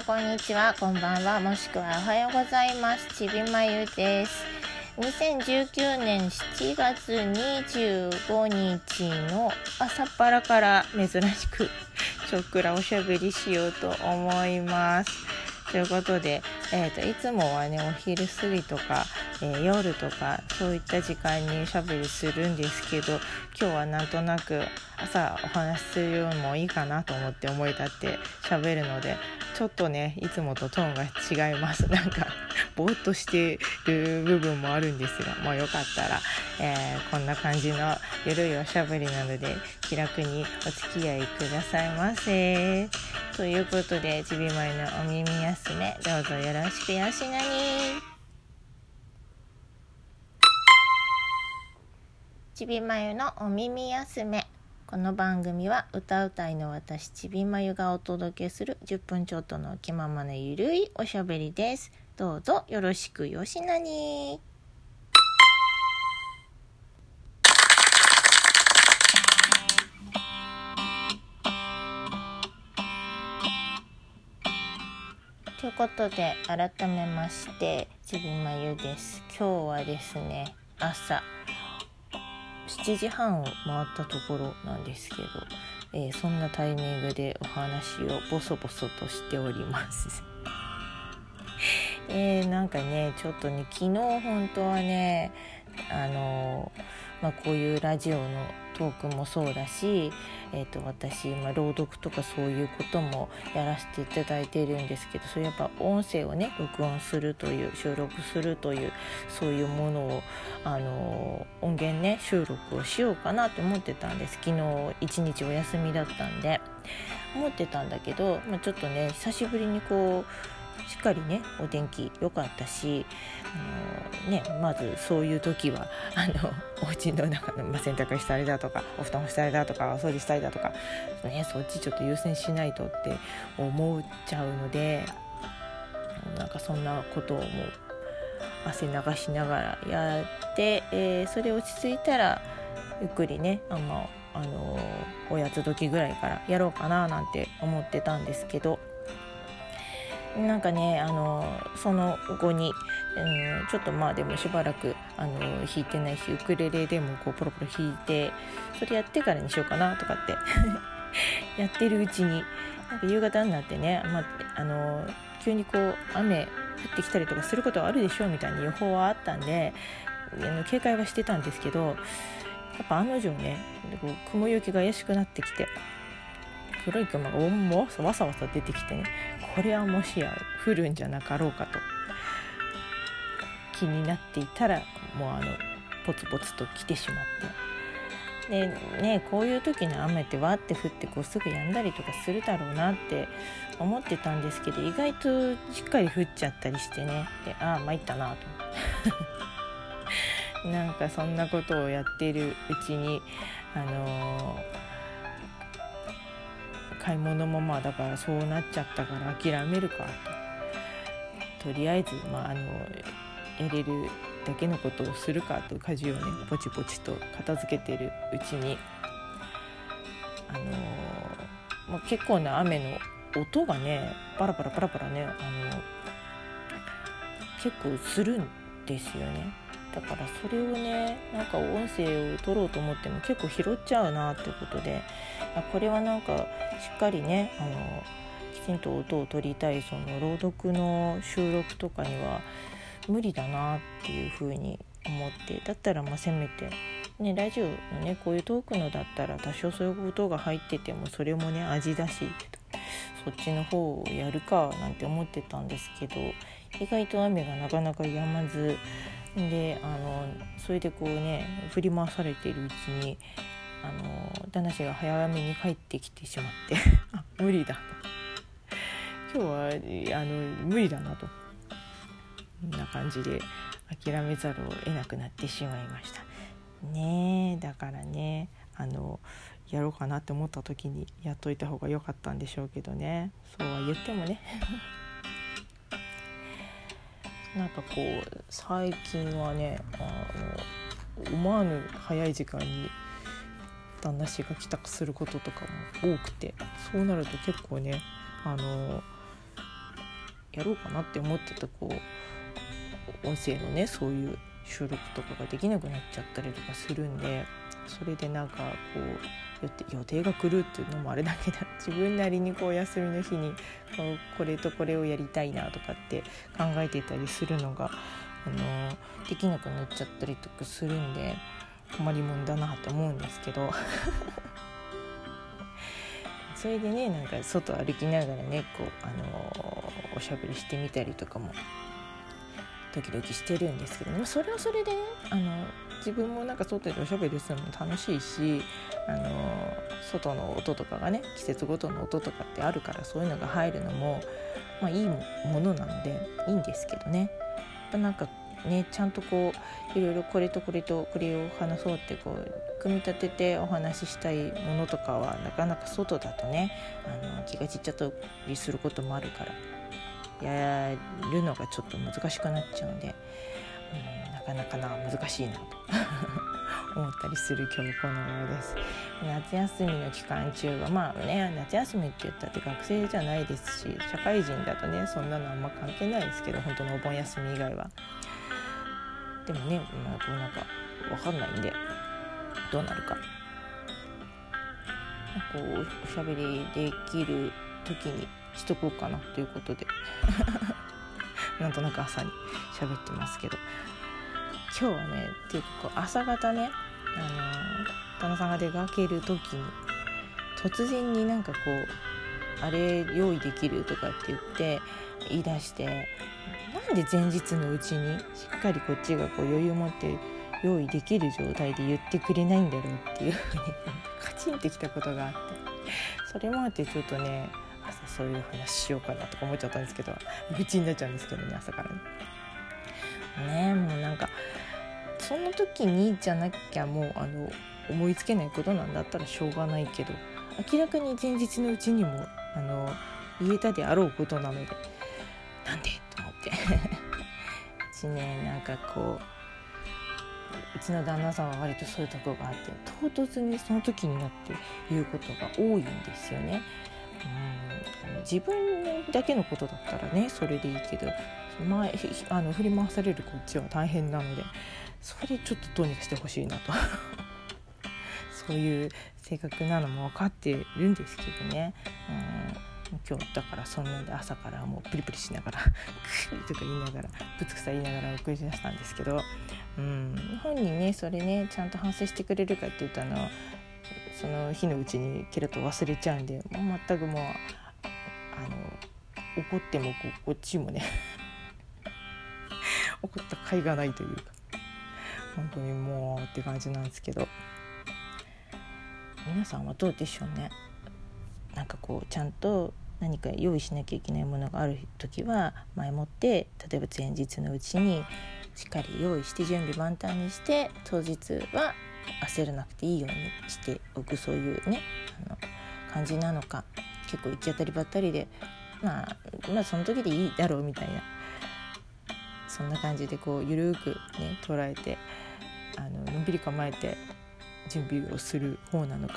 んこんにちはこんばんはもしくはおはようございます。ちびまゆです。2019年7月25日の朝っぱらから珍しくちょっくらおしゃべりしようと思います。ということで、えーと、いつもはねお昼過ぎとか、えー、夜とかそういった時間におしゃべりするんですけど今日はなんとなく朝お話しするよりもいいかなと思って思い立って喋るのでちょっとねいつもとトーンが違います なんかぼーっとしてる部分もあるんですがもうよかったら、えー、こんな感じのゆるいおしゃべりなので気楽にお付き合いくださいませ。ということでちびまりのお耳休めどうぞよろしくよしなに。ちびまゆのお耳休め。この番組は歌うたいの私ちびまゆがお届けする10分ちょっとの気ままなゆるいおしゃべりです。どうぞよろしくよしなに。ということで改めましてちびまゆです。今日はですね朝7時半を回ったところなんですけど、えー、そんなタイミングでお話をボソボソとしております。えー、なんかねちょっとね昨日本当はねあのまあ、こういうラジオのトークもそうだし、えー、と私、ま、朗読とかそういうこともやらせていただいているんですけどそれやっぱ音声をね録音するという収録するというそういうものをあの音源ね収録をしようかなと思ってたんです。昨日一日お休みだったんで。思ってたんだけど、まあ、ちょっとね久しぶりにこうしっかりねお天気良かったしあの、ね、まずそういう時はあの お家の中の、まあ、洗濯したりだとかお布団したりだとかお掃除したりだとか、ね、そっちちょっと優先しないとって思っちゃうのでなんかそんなことをもう汗流しながらやって、えー、それ落ち着いたらゆっくりねあのあのおやつ時ぐらいからやろうかななんて思ってたんですけどなんかねあのその後に、うん、ちょっとまあでもしばらくあの弾いてないしウクレレでもこうポロポロ弾いてそれやってからにしようかなとかって やってるうちになんか夕方になってね、まあ、あの急にこう雨降ってきたりとかすることはあるでしょうみたいな予報はあったんであの警戒はしてたんですけどやっぱ案の定ねこう雲行きが怪しくなってきて黒い雲がもわさわさ出てきてねこれはもしや降るんじゃなかろうかと気になっていたらもうあのポツポツと来てしまって。でねこういう時の雨ってわって降ってこうすぐ止んだりとかするだろうなって思ってたんですけど意外としっかり降っちゃったりしてね。でああ参ったなと なんかそんなことをやってるうちにあのー買い物もまあだからそうなっちゃったから諦めるかととりあえずまああのやれるだけのことをするかと家事をねポチポチと片付けてるうちにあのまあ、結構な雨の音がねパラパラパラパラねあの結構するんですよね。だからそれをねなんか音声を取ろうと思っても結構拾っちゃうなってことでこれはなんかしっかりねあのきちんと音を取りたいその朗読の収録とかには無理だなっていうふうに思ってだったらまあせめて、ね、ラジオのねこういうトークのだったら多少そういう音が入っててもそれもね味だしそっちの方をやるかなんて思ってたんですけど意外と雨がなかなか止まずであのそれでこうね振り回されているうちにあの旦那氏が早めに帰ってきてしまって あ無理だと。今日はあの無理だなと。こんな感じで諦めざるを得なくなってしまいました。ねだからねあのやろうかなって思った時にやっといた方が良かったんでしょうけどね。そうは言ってもね。なんかこう最近はねあの思わぬ早い時間に旦那氏が帰宅することとかも多くてそうなると結構ねあのやろうかなって思ってたこう音声のねそういう収録とかができなくなっちゃったりとかするんでそれでなんかこう予定が来るっていうのもあれだけど 自分なりにこう休みの日にこうこれとこれをやりたいなとかって考えてたりするのが、あのできなくなっちゃったりとかするんで困りもんだなと思うんですけど。それでねなんか外歩きながらねこう、あのおしゃべりしてみたりとかもドキドキしてるんですけどねそれはそれでねあの自分もなんか外でおしゃべりするのも楽しいしあの外の音とかがね季節ごとの音とかってあるからそういうのが入るのも、まあ、いいものなのでいいんですけどね。やっぱなんかねちゃんとこういろいろこれとこれとこれを話そうってこう組み立ててお話ししたいものとかはなかなか外だとねあの気が散っちゃったりすることもあるからやるのがちょっと難しくなっちゃうんで、うん、なかなかな難しいなと思ったりする今日この頃です。夏休みの期間中はまあね夏休みって言ったって学生じゃないですし社会人だとねそんなのあんま関係ないですけど本当のお盆休み以外は。でもね、まあ、こうなんか分かんないんでどうなるか。こうおしゃべりできる時にしとこうかなということでなんとなく朝に喋ってますけど。今日はねっていうかこう朝方ね、あのー、旦那さんが出かける時に突然になんかこうあれ用意できるとかって言って言い出してなんで前日のうちにしっかりこっちがこう余裕を持って用意できる状態で言ってくれないんだろうっていうふうにカチンってきたことがあって。それもあってちょっとねそういう話しようかなとか思っちゃったんですけど愚痴になっちゃうんですけどね朝からね。ねもうなんかその時にじゃなきゃもうあの思いつけないことなんだったらしょうがないけど明らかに前日のうちにもあの言えたであろうことなのでなんでと思って うちねなんかこううちの旦那さんは割とそういうとこがあって唐突にその時になって言うことが多いんですよね。うん自分だけのことだったらねそれでいいけど前あの振り回されるこっちは大変なのでそれちょっとどうにかしてほしいなと そういう性格なのも分かってるんですけどね。うん今日だからそんなんで朝からもうプリプリしながら「クー」とか言いながらぶつくさ言いながら送り出したんですけど、うん、本人ねそれねちゃんと反省してくれるかって言ったのその日のうちにケロッと忘れちゃうんでもう全くもうの怒ってもここっちもね 怒った甲斐がないというか本当にもうって感じなんですけど皆さんはどうでしょうね。なんかこうちゃんと何か用意しなきゃいけないものがある時は前もって例えば前日のうちにしっかり用意して準備万端にして当日は焦らなくていいようにしておくそういうねあの感じなのか。結構行き当たりばったりで、まあ、まあその時でいいだろうみたいなそんな感じでこうゆるくね捉えてあののんびり構えて準備をする方なのか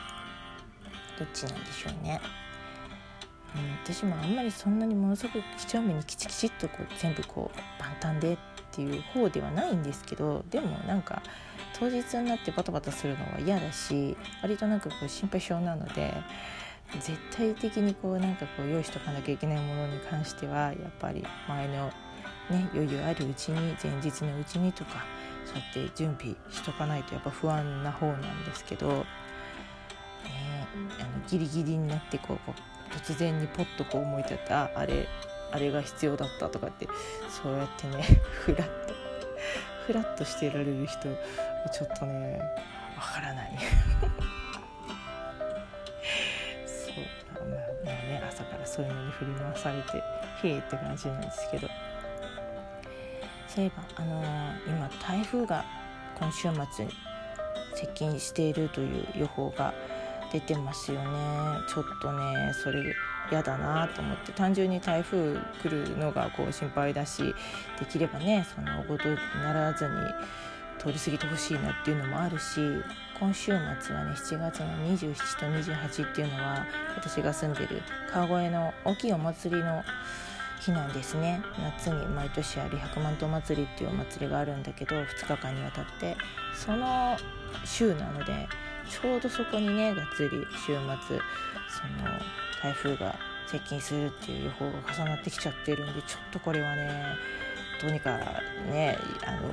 どっちなんでしょうね。うん、私もあんまりそんなにものすごく几帳面にきちきちっとこう全部こう万端でっていう方ではないんですけどでもなんか当日になってバタバタするのは嫌だし割となんかこう心配性なので絶対的にこうなんかこう用意しとかなきゃいけないものに関してはやっぱり前の、ね、余裕あるうちに前日のうちにとかそうやって準備しとかないとやっぱ不安な方なんですけど、ね、あのギリギリになってこうこう突然にポッとこう思い立ったあれあれが必要だったとかってそうやってね フラッとフラッとしてられる人ちょっとねわからない。そういうのに振り回されてへえって感じなんですけど。そういえばあのー、今台風が今週末に接近しているという予報が出てますよね。ちょっとねそれ嫌だなと思って。単純に台風来るのがこう心配だしできればねそのごとにならずに通り過ぎてほしいなっていうのもあるし今週末はね7月の27と28っていうのは私が住んでる川越の大きいお祭りのきなんですね。夏に毎年ある百万頭祭りっていうお祭りがあるんだけど2日間にわたって。その週なのでちょうどそこにねがっつり週末その台風が接近するっていう予報が重なってきちゃってるんでちょっとこれはねどうにかねあの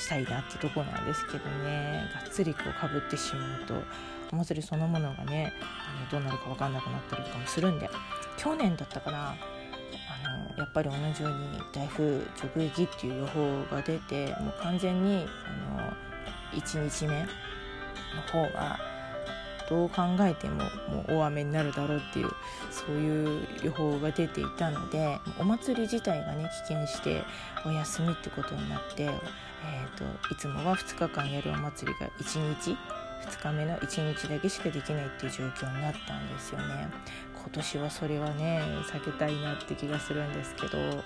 したいなってとこなんですけどね。がっつりこうかぶってしまうとお祭りそのものがねあのどうなるか分かんなくなったりとかもするんで。去年だったかなあのやっぱり同じように台風直撃っていう予報が出てもう完全にあの1日目の方はどう考えてももう大雨になるだろうっていうそういう予報が出ていたのでお祭り自体がね危険してお休みってことになって、えーと、いつもは2日間やるお祭りが1日2日目の1日だけしかできないっていう状況になったんですよね。今年はそれはね避けたいなって気がするんですけど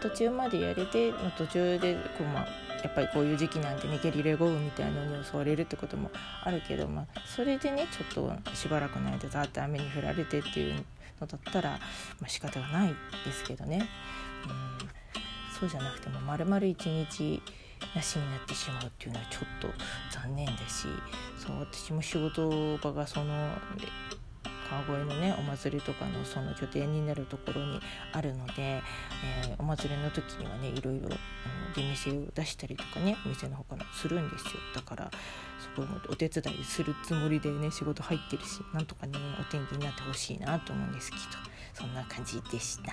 途中までやれて途中でこう、まあ、やっぱりこういう時期なんでねゲリラ豪雨みたいなのに襲われるってこともあるけど、まあ、それでねちょっとしばらくの間ざーっと雨に降られてっていうのだったら、まあ、仕方がないですけどね、うん、そうじゃなくても丸々一日なしになってしまうっていうのはちょっと残念だしそう私も仕事場がその川越のねお祭りとかのその拠点になるところにあるので、えー、お祭りの時にはねいろいろ出店を出したりとかねお店の方からするんですよだからそこもお手伝いするつもりでね仕事入ってるしなんとかねお天気になってほしいなと思うんですけどそんな感じでした。